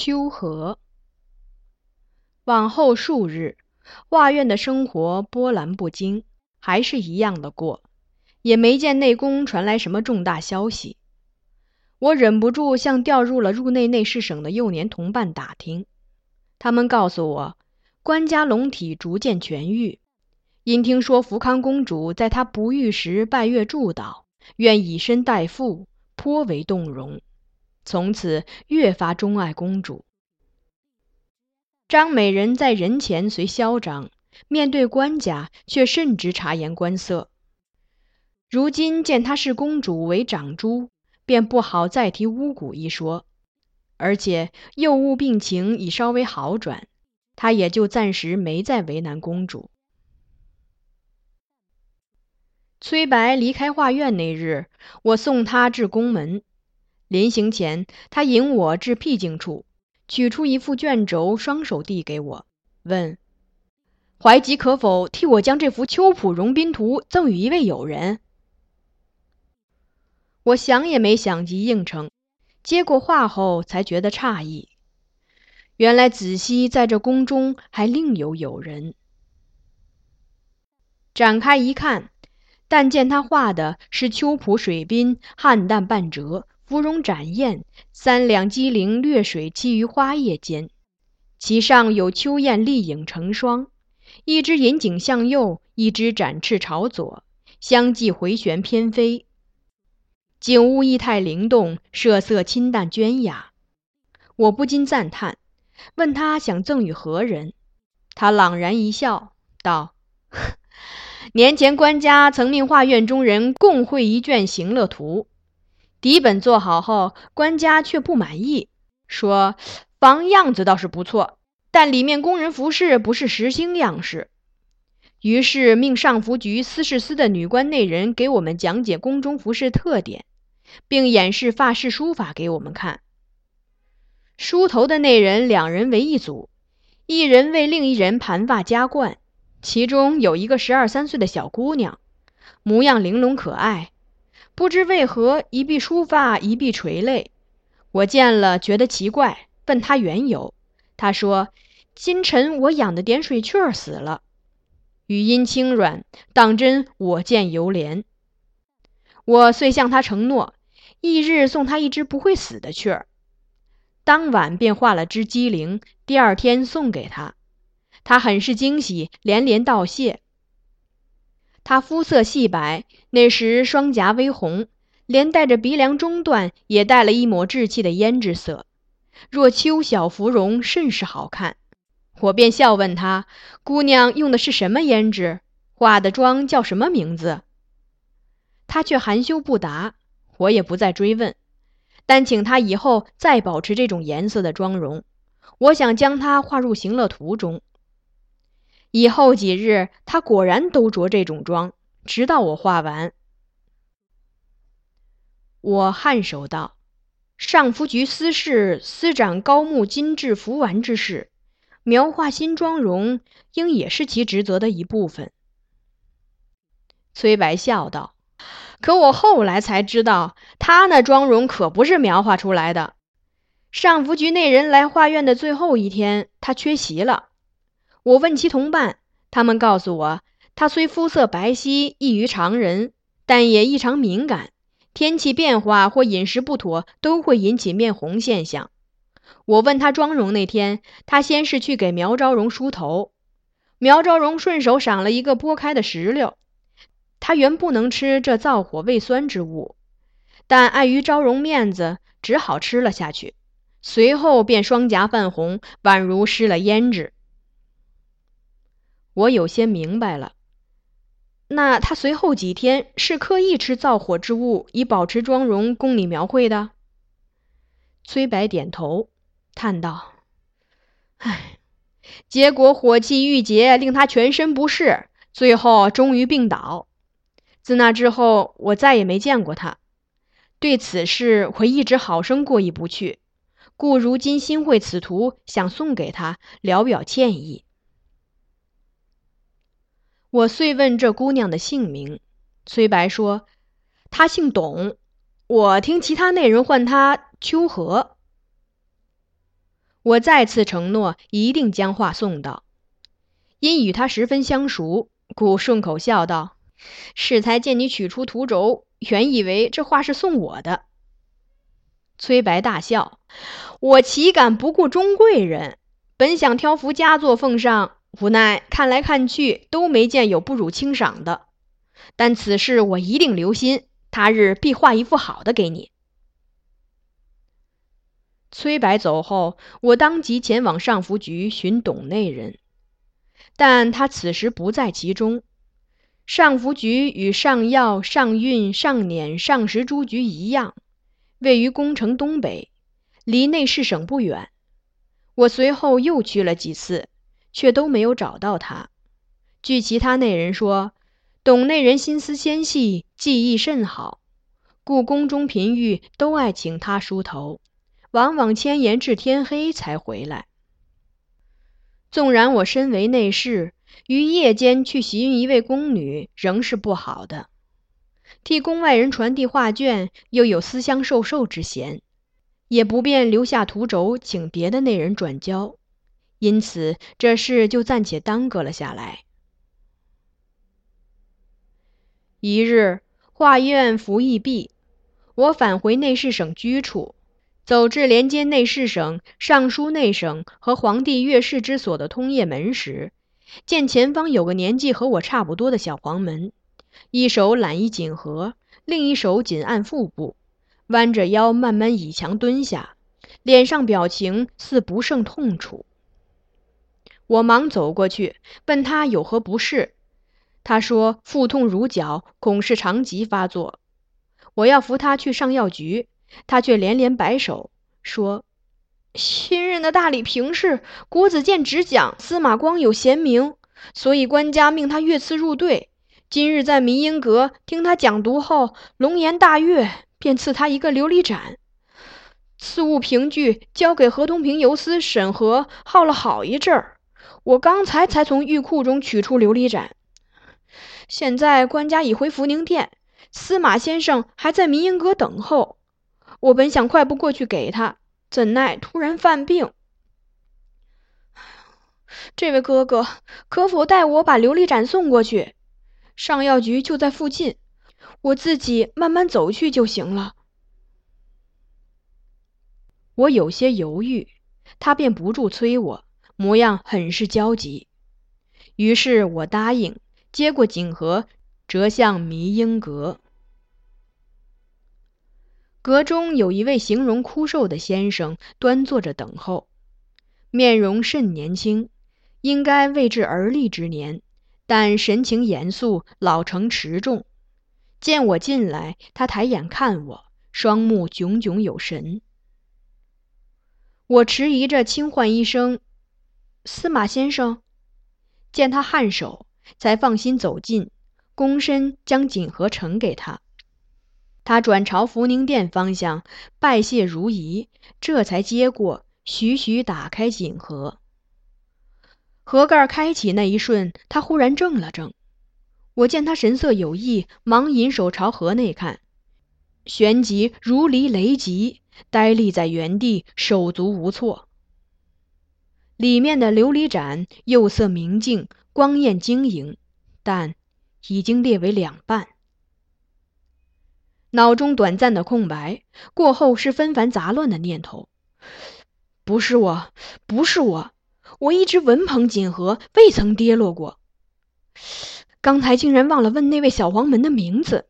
秋和。往后数日，画院的生活波澜不惊，还是一样的过，也没见内宫传来什么重大消息。我忍不住向调入了入内内侍省的幼年同伴打听，他们告诉我，官家龙体逐渐痊愈，因听说福康公主在她不育时拜月祝祷，愿以身代父，颇为动容，从此越发钟爱公主。张美人在人前虽嚣张，面对官家却甚知察言观色。如今见她视公主为长珠，便不好再提巫蛊一说，而且幼物病情已稍微好转，她也就暂时没再为难公主。崔白离开画院那日，我送他至宫门，临行前，他引我至僻静处。取出一副卷轴，双手递给我，问：“怀吉可否替我将这幅《秋浦荣宾图》赠与一位友人？”我想也没想即应承。接过画后，才觉得诧异，原来子熙在这宫中还另有友人。展开一看，但见他画的是秋浦水滨，汉淡半折。芙蓉展艳，三两机灵掠水栖于花叶间，其上有秋雁丽影成双，一只引颈向右，一只展翅朝左，相继回旋翩飞。景物意态灵动，设色清淡娟雅，我不禁赞叹，问他想赠与何人？他朗然一笑，道：“ 年前官家曾命画院中人共绘一卷行乐图。”底本做好后，官家却不满意，说房样子倒是不错，但里面工人服饰不是实兴样式。于是命上服局司事司的女官内人给我们讲解宫中服饰特点，并演示发饰书法给我们看。梳头的内人两人为一组，一人为另一人盘发加冠，其中有一个十二三岁的小姑娘，模样玲珑可爱。不知为何一臂梳发，一臂垂泪。我见了觉得奇怪，问他缘由。他说：“今晨我养的点水雀儿死了。”语音轻软，当真我见犹怜。我遂向他承诺，翌日送他一只不会死的雀儿。当晚便画了只鸡灵，第二天送给他。他很是惊喜，连连道谢。他肤色细白，那时双颊微红，连带着鼻梁中段也带了一抹稚气的胭脂色，若秋晓芙蓉，甚是好看。我便笑问他：“姑娘用的是什么胭脂？化的妆叫什么名字？”他却含羞不答，我也不再追问，但请他以后再保持这种颜色的妆容。我想将它画入行乐图中。以后几日，他果然都着这种妆，直到我画完。我颔首道：“上服局司事司长高木金致服完之事，描画新妆容，应也是其职责的一部分。”崔白笑道：“可我后来才知道，他那妆容可不是描画出来的。上服局那人来画院的最后一天，他缺席了。”我问其同伴，他们告诉我，他虽肤色白皙，异于常人，但也异常敏感，天气变化或饮食不妥都会引起面红现象。我问他妆容那天，他先是去给苗昭荣梳头，苗昭荣顺手赏了一个剥开的石榴，他原不能吃这燥火味酸之物，但碍于昭荣面子，只好吃了下去，随后便双颊泛红，宛如施了胭脂。我有些明白了，那他随后几天是刻意吃燥火之物，以保持妆容，供你描绘的。崔白点头，叹道：“唉，结果火气郁结，令他全身不适，最后终于病倒。自那之后，我再也没见过他。对此事，我一直好生过意不去，故如今新绘此图，想送给他，聊表歉意。”我遂问这姑娘的姓名，崔白说：“她姓董。”我听其他内人唤她秋荷。我再次承诺一定将话送到。因与她十分相熟，故顺口笑道：“适才见你取出图轴，原以为这话是送我的。”崔白大笑：“我岂敢不顾中贵人？本想挑幅佳作奉上，无奈看来看去都没见有不辱卿赏的。但此事我一定留心，他日必画一幅好的给你。”崔白走后，我当即前往上福局寻董内人。但他此时不在其中。上福局与上药、上运、上辇、上石诸局一样，位于宫城东北，离内侍省不远。我随后又去了几次，却都没有找到他。据其他内人说，董内人心思纤细，技艺甚好，故宫中嫔御都爱请他梳头，往往迁延至天黑才回来。纵然我身为内侍，于夜间去袭运一位宫女，仍是不好的。替宫外人传递画卷，又有私相授受之嫌，也不便留下图轴，请别的内人转交，因此这事就暂且耽搁了下来。一日，画院服役毕，我返回内侍省居处。走至连接内侍省、尚书内省和皇帝阅视之所的通掖门时，见前方有个年纪和我差不多的小黄门，一手揽一锦盒，另一手紧按腹部，弯着腰慢慢倚墙蹲下，脸上表情似不胜痛楚。我忙走过去问他有何不适，他说腹痛如绞，恐是肠疾发作，我要扶他去上药局。他却连连摆手，说：“新任的大理平事国子监只讲司马光有贤名，所以官家命他越次入队。今日在明英阁听他讲读后，龙颜大悦，便赐他一个琉璃盏。此物凭据交给何东平游司审核，耗了好一阵儿。我刚才才从玉库中取出琉璃盏。现在官家已回福宁殿，司马先生还在明英阁等候。”我本想快步过去给他，怎奈突然犯病。这位哥哥，可否代我把琉璃盏送过去？上药局就在附近，我自己慢慢走去就行了。我有些犹豫，他便不住催我，模样很是焦急。于是我答应，接过锦盒，折向迷英阁。阁中有一位形容枯瘦的先生端坐着等候，面容甚年轻，应该未至而立之年，但神情严肃，老成持重。见我进来，他抬眼看我，双目炯炯有神。我迟疑着轻唤一声：“司马先生。”见他颔首，才放心走近，躬身将锦盒呈给他。他转朝福宁殿方向拜谢如仪，这才接过，徐徐打开锦盒。盒盖开启那一瞬，他忽然怔了怔。我见他神色有异，忙引手朝盒内看，旋即如离雷击，呆立在原地，手足无措。里面的琉璃盏釉色明净，光艳晶莹，但已经裂为两半。脑中短暂的空白过后，是纷繁杂乱的念头。不是我，不是我，我一直稳捧锦盒，未曾跌落过。刚才竟然忘了问那位小黄门的名字，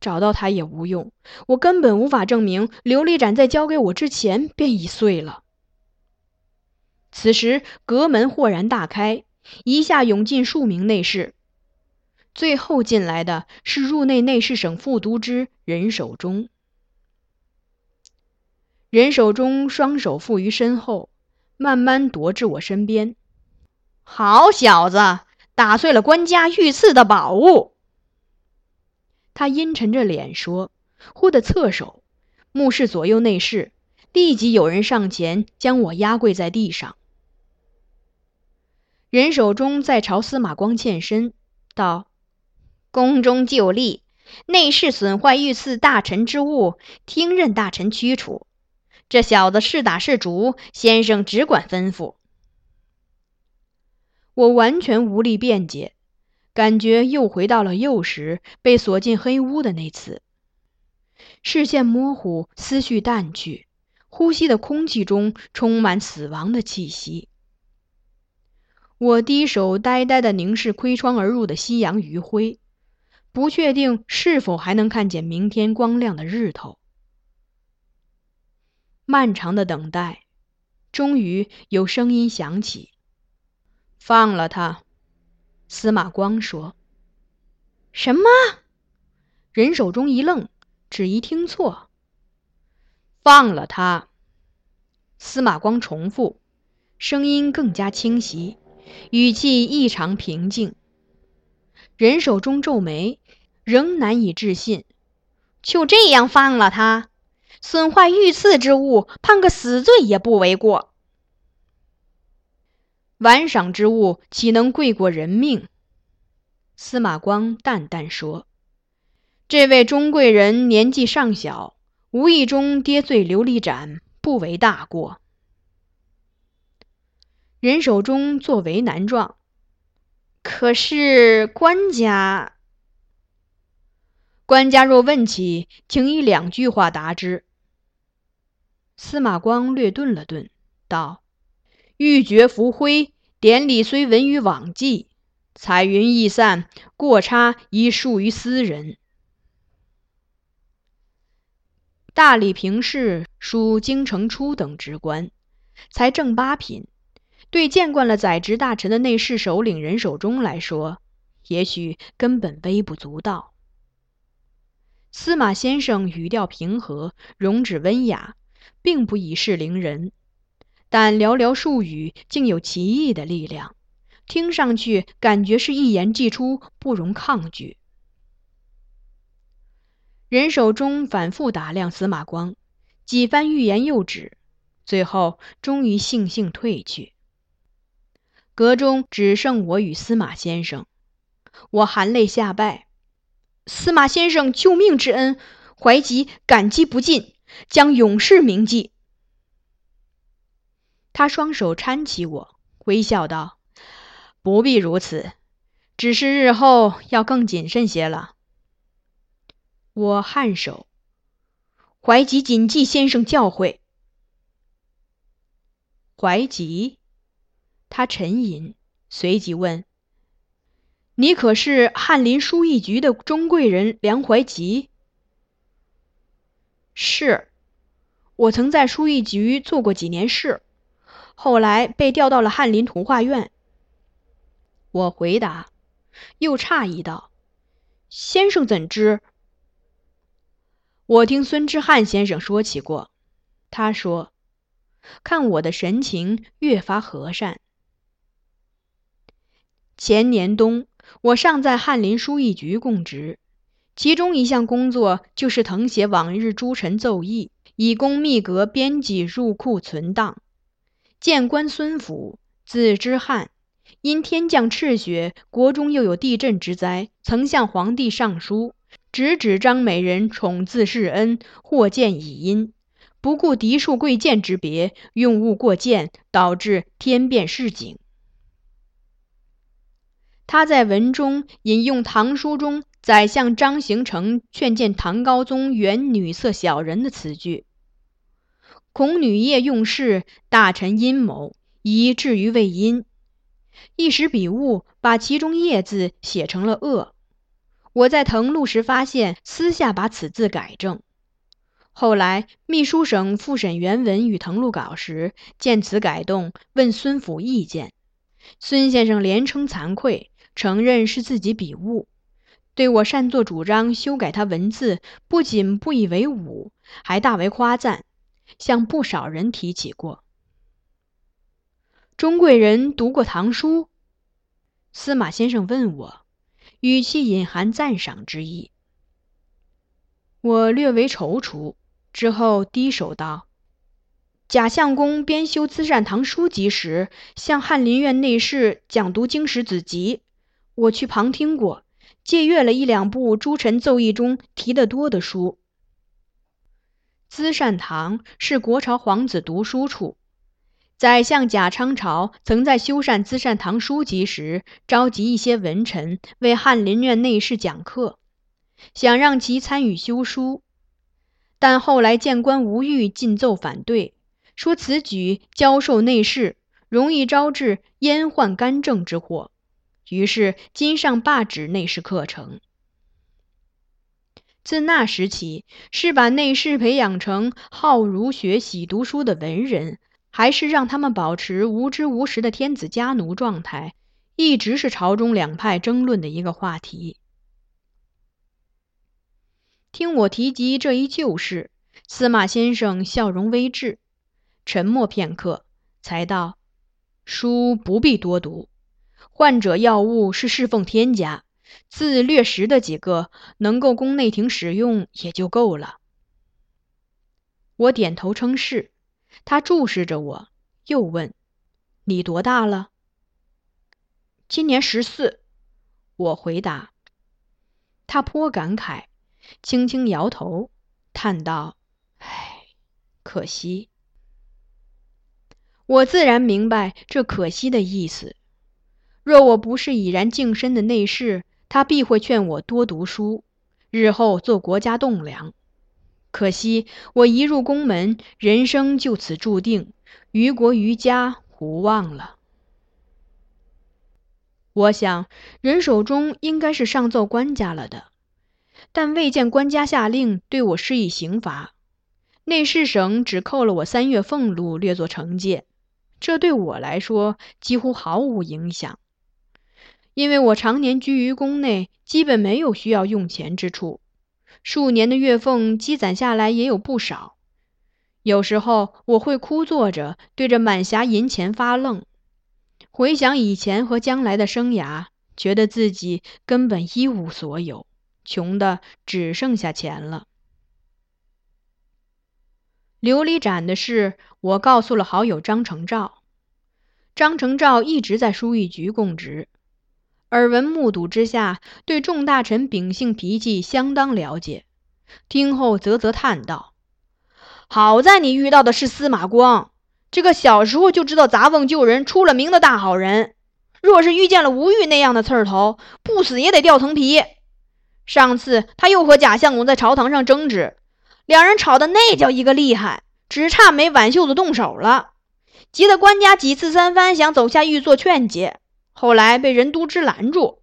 找到他也无用，我根本无法证明琉璃盏在交给我之前便已碎了。此时阁门豁然大开，一下涌进数名内侍。最后进来的是入内内侍省副都知任守忠。任守忠双手负于身后，慢慢踱至我身边。好小子，打碎了官家御赐的宝物！他阴沉着脸说，忽地侧手，目视左右内侍，立即有人上前将我压跪在地上。任守忠在朝司马光欠身，道。宫中旧例，内侍损坏御赐大臣之物，听任大臣驱除。这小子是打是逐，先生只管吩咐。我完全无力辩解，感觉又回到了幼时被锁进黑屋的那次。视线模糊，思绪淡去，呼吸的空气中充满死亡的气息。我低首呆呆地凝视窥窗而入的夕阳余晖，不确定是否还能看见明天光亮的日头。漫长的等待，终于有声音响起。放了他，司马光说。什么？人手中一愣，只疑听错。放了他，司马光重复，声音更加清晰，语气异常平静。人手中皱眉，仍难以置信。就这样放了他？损坏御赐之物，判个死罪也不为过。玩赏之物岂能贵过人命？司马光淡淡说：“这位钟贵人年纪尚小，无意中跌碎琉璃盏，不为大过。”人手中作为难状。可是官家，官家若问起，请以两句话答之。司马光略顿了顿，道：“玉珏浮灰。”典礼虽文于往迹，彩云易散，过差已属于私人。大理平氏属京城初等职官，才正八品，对见惯了宰执大臣的内侍首领人手中来说，也许根本微不足道。司马先生语调平和，容止温雅，并不以势凌人。但寥寥数语竟有奇异的力量，听上去感觉是一言既出，不容抗拒。人手中反复打量司马光，几番欲言又止，最后终于悻悻退去。阁中只剩我与司马先生，我含泪下拜：“司马先生救命之恩，怀吉感激不尽，将永世铭记。”他双手搀起我，微笑道：“不必如此，只是日后要更谨慎些了。”我颔首，怀吉谨记先生教诲。怀吉，他沉吟，随即问：“你可是翰林书议局的钟贵人梁怀吉？”“是，我曾在书议局做过几年事。”后来被调到了翰林图画院。我回答，又诧异道：“先生怎知？”我听孙之汉先生说起过。他说：“看我的神情越发和善。”前年冬，我尚在翰林书议局供职，其中一项工作就是誊写往日诸臣奏议，以供密阁编辑入库存档。谏官孙府，字之汉，因天降赤雪，国中又有地震之灾，曾向皇帝上书，直指张美人宠自世恩，或见以因，不顾嫡庶贵贱之别，用物过贱，导致天变市井。他在文中引用唐书中宰相张行成劝谏唐高宗远女色小人的词句。恐女业用事，大臣阴谋，以至于未阴。一时笔误，把其中“业”字写成了“恶”。我在誊录时发现，私下把此字改正。后来秘书省复审原文与誊录稿时，见此改动，问孙府意见。孙先生连称惭愧，承认是自己笔误，对我擅作主张修改他文字，不仅不以为侮，还大为夸赞。向不少人提起过。钟贵人读过唐书，司马先生问我，语气隐含赞赏之意。我略为踌躇，之后低首道：“贾相公编修《资善堂书籍》时，向翰林院内侍讲读《经史子集》，我去旁听过，借阅了一两部诸臣奏议中提得多的书。”资善堂是国朝皇子读书处。宰相贾昌朝曾在修缮资善堂书籍时，召集一些文臣为翰林院内侍讲课，想让其参与修书。但后来谏官吴玉进奏反对，说此举教授内侍，容易招致阉宦干政之祸。于是金上罢止内侍课程。自那时起，是把内侍培养成好儒学、喜读书的文人，还是让他们保持无知无识的天子家奴状态，一直是朝中两派争论的一个话题。听我提及这一旧事，司马先生笑容微滞，沉默片刻，才道：“书不必多读。”患者药物是侍奉天家，自掠食的几个能够供内廷使用也就够了。我点头称是。他注视着我，又问：“你多大了？”今年十四。我回答。他颇感慨，轻轻摇头，叹道：“唉，可惜。”我自然明白这可惜的意思。若我不是已然净身的内侍，他必会劝我多读书，日后做国家栋梁。可惜我一入宫门，人生就此注定，于国于家无望了。我想人手中应该是上奏官家了的，但未见官家下令对我施以刑罚。内侍省只扣了我三月俸禄，略作惩戒，这对我来说几乎毫无影响。因为我常年居于宫内，基本没有需要用钱之处，数年的月俸积攒下来也有不少。有时候我会枯坐着，对着满匣银钱发愣，回想以前和将来的生涯，觉得自己根本一无所有，穷的只剩下钱了。琉璃盏的事，我告诉了好友张承照。张承照一直在书艺局供职。耳闻目睹之下，对众大臣秉性脾气相当了解。听后啧啧叹道：“好在你遇到的是司马光，这个小时候就知道砸瓮救人、出了名的大好人。若是遇见了吴玉那样的刺儿头，不死也得掉层皮。上次他又和贾相公在朝堂上争执，两人吵得那叫一个厉害，只差没挽袖子动手了。急得官家几次三番想走下御座劝解。”后来被任督之拦住。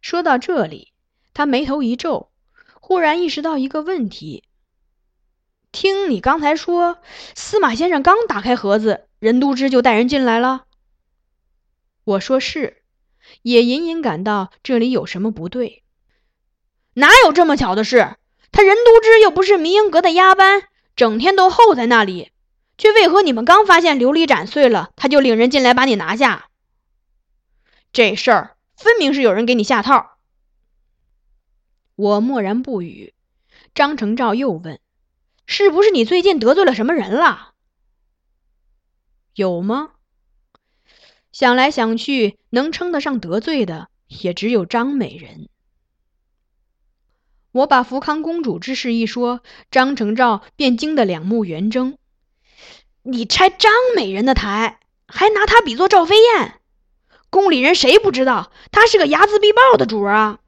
说到这里，他眉头一皱，忽然意识到一个问题：听你刚才说，司马先生刚打开盒子，任督之就带人进来了。我说是，也隐隐感到这里有什么不对。哪有这么巧的事？他任督之又不是迷英阁的押班，整天都候在那里。却为何你们刚发现琉璃盏碎了，他就领人进来把你拿下？这事儿分明是有人给你下套。我默然不语。张成照又问：“是不是你最近得罪了什么人了？”有吗？想来想去，能称得上得罪的也只有张美人。我把福康公主之事一说，张成照便惊得两目圆睁。你拆张美人的台，还拿她比作赵飞燕，宫里人谁不知道她是个睚眦必报的主儿啊？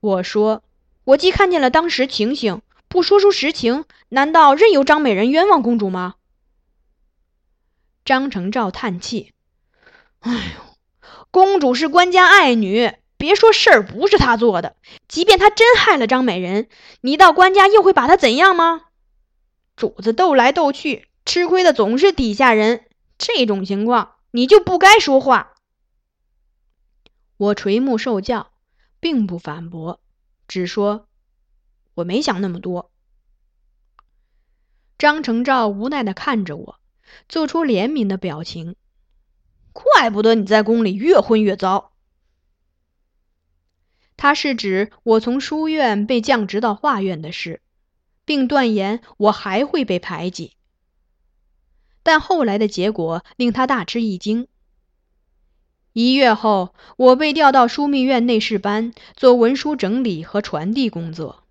我说，我既看见了当时情形，不说出实情，难道任由张美人冤枉公主吗？张成照叹气：“哎呦，公主是官家爱女，别说事儿不是她做的，即便她真害了张美人，你到官家又会把她怎样吗？主子斗来斗去。”吃亏的总是底下人，这种情况你就不该说话。我垂目受教，并不反驳，只说我没想那么多。张成照无奈的看着我，做出怜悯的表情。怪不得你在宫里越混越糟。他是指我从书院被降职到画院的事，并断言我还会被排挤。但后来的结果令他大吃一惊。一月后，我被调到枢密院内侍班，做文书整理和传递工作。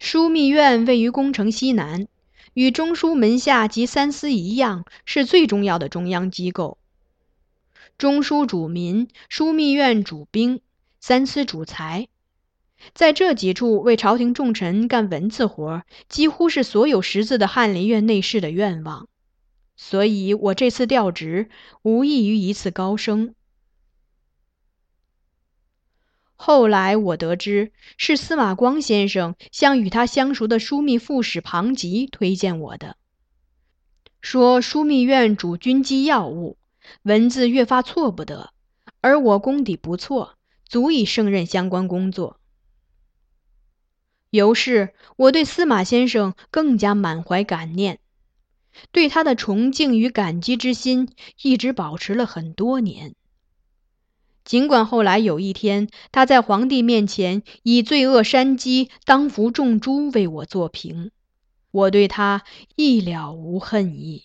枢密院位于宫城西南，与中书门下及三司一样，是最重要的中央机构。中书主民，枢密院主兵，三司主财。在这几处为朝廷重臣干文字活，几乎是所有识字的翰林院内侍的愿望。所以，我这次调职，无异于一次高升。后来我得知，是司马光先生向与他相熟的枢密副使庞吉推荐我的，说枢密院主军机要务，文字越发错不得，而我功底不错，足以胜任相关工作。由是，我对司马先生更加满怀感念，对他的崇敬与感激之心一直保持了很多年。尽管后来有一天，他在皇帝面前以罪恶山鸡当服众诛为我作评，我对他一了无恨意。